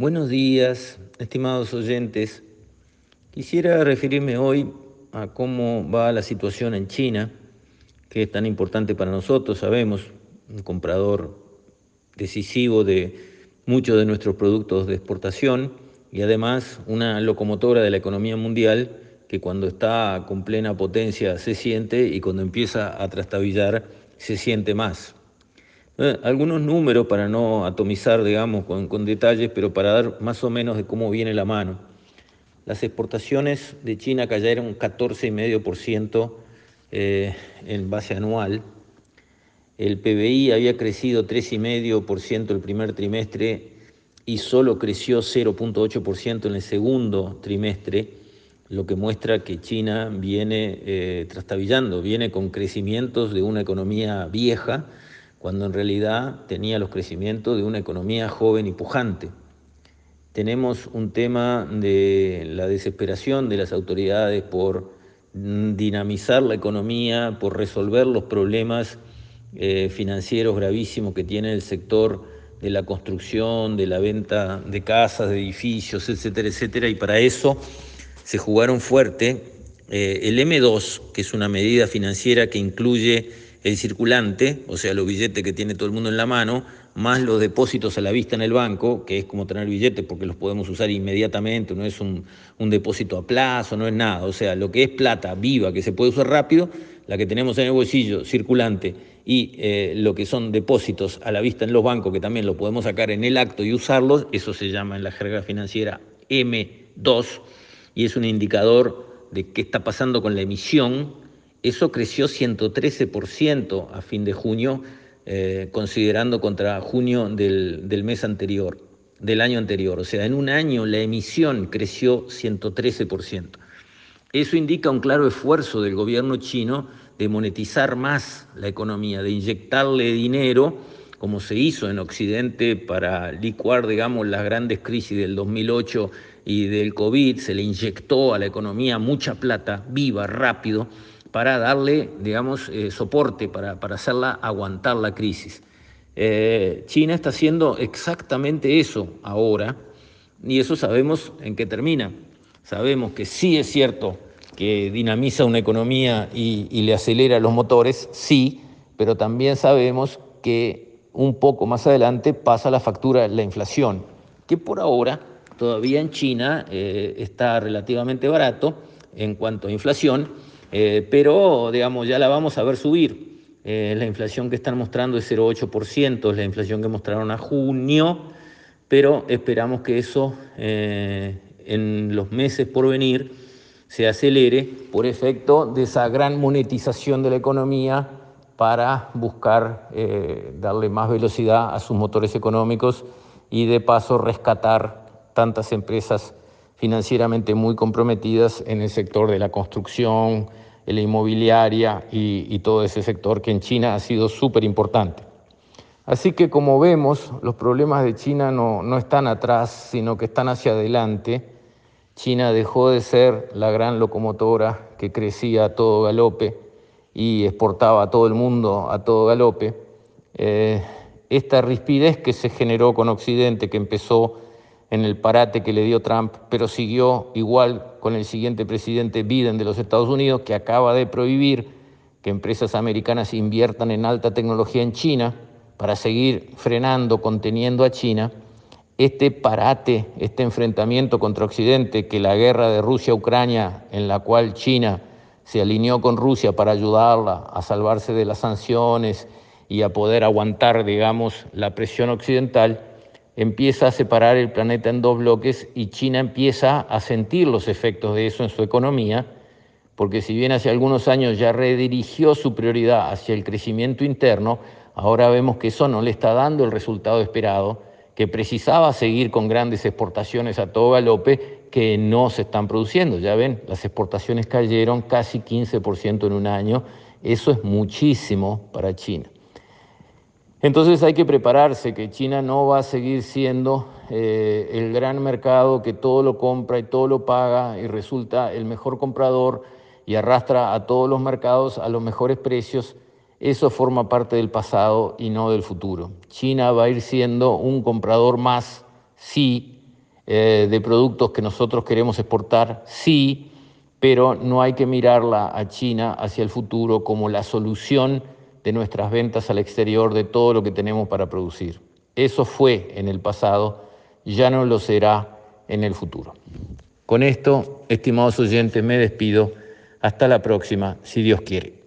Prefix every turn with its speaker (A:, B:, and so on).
A: Buenos días, estimados oyentes. Quisiera referirme hoy a cómo va la situación en China, que es tan importante para nosotros, sabemos, un comprador decisivo de muchos de nuestros productos de exportación y además una locomotora de la economía mundial que cuando está con plena potencia se siente y cuando empieza a trastabillar se siente más. Eh, algunos números para no atomizar, digamos, con, detalles, pero para dar más o menos de cómo viene la mano. Las exportaciones de China cayeron un 14,5% eh, en base anual. El PBI había crecido 3,5% el primer trimestre y solo creció 0,8% en el segundo trimestre lo que muestra que China viene eh, trastabillando, viene con crecimientos de una economía vieja, cuando en realidad tenía los crecimientos de una economía joven y pujante. Tenemos un tema de la desesperación de las autoridades por dinamizar la economía, por resolver los problemas eh, financieros gravísimos que tiene el sector de la construcción, de la venta de casas, de edificios, etcétera, etcétera, y para eso se jugaron fuerte. Eh, el M2, que es una medida financiera que incluye el circulante, o sea, los billetes que tiene todo el mundo en la mano, más los depósitos a la vista en el banco, que es como tener billetes porque los podemos usar inmediatamente, no es un, depósito a plazo, no es nada. O sea, lo que es plata viva, que se puede usar rápido, la que tenemos en el bolsillo, circulante, y eh, lo que son depósitos a la vista en los bancos, que también lo podemos sacar en el acto y usarlos, eso se llama en la jerga financiera M2 y es un indicador de qué está pasando con la emisión, eso creció 113% a fin de junio, eh, considerando contra junio del, del mes anterior, del año anterior. O sea, en un año la emisión creció 113%. Eso indica un claro esfuerzo del gobierno chino de monetizar más la economía, de inyectarle dinero, como se hizo en Occidente para licuar, digamos, las grandes crisis del 2008 y del COVID, se le inyectó a la economía mucha plata, viva, rápido, para darle, digamos, eh, soporte, para, para, hacerla aguantar la crisis. Eh, China está haciendo exactamente eso ahora, y eso sabemos en qué termina. Sabemos que sí es cierto que dinamiza una economía y, y le acelera los motores, sí, pero también sabemos que un poco más adelante pasa la factura, la inflación, que por ahora todavía en China eh, está relativamente barato en cuanto a inflación, eh, pero digamos ya la vamos a ver subir. Eh, la inflación que están mostrando es 0,8%, es la inflación que mostraron a junio, pero esperamos que eso en los meses por venir se acelere por efecto de esa gran monetización de la economía para buscar darle más velocidad a sus motores económicos y de paso rescatar tantas empresas financieramente muy comprometidas en el sector de la construcción, la inmobiliaria y, todo ese sector que en China ha sido súper importante. Así que como vemos, los problemas de China no, no están atrás, sino que están hacia adelante. China dejó de ser la gran locomotora que crecía a todo galope y exportaba a todo el mundo a todo galope. Eh, esta rispidez que se generó con Occidente, que empezó en el parate que le dio Trump, pero siguió igual con el siguiente presidente Biden de los Estados Unidos, que acaba de prohibir que empresas americanas inviertan en alta tecnología en China para seguir frenando, conteniendo a China. Este parate, este enfrentamiento contra Occidente, que la guerra de Rusia-Ucrania, en la cual China se alineó con Rusia para ayudarla a salvarse de las sanciones y a poder aguantar, digamos, la presión occidental, empieza a separar el planeta en dos bloques y China empieza a sentir los efectos de eso en su economía, porque si bien hace algunos años ya redirigió su prioridad hacia el crecimiento interno, ahora vemos que eso no le está dando el resultado esperado, que precisaba seguir con grandes exportaciones a todo galope que no se están produciendo. Ya ven, las exportaciones cayeron casi 15% en un año, eso es muchísimo para China. Entonces hay que prepararse, que China no va a seguir siendo eh, el gran mercado que todo lo compra y todo lo paga y resulta el mejor comprador y arrastra a todos los mercados a los mejores precios. Eso forma parte del pasado y no del futuro. China va a ir siendo un comprador más, sí, eh, de productos que nosotros queremos exportar, sí, pero no hay que mirarla a China hacia el futuro como la solución de nuestras ventas al exterior de todo lo que tenemos para producir. Eso fue en el pasado, ya no lo será en el futuro. Con esto, estimados oyentes, me despido. Hasta la próxima, si Dios quiere.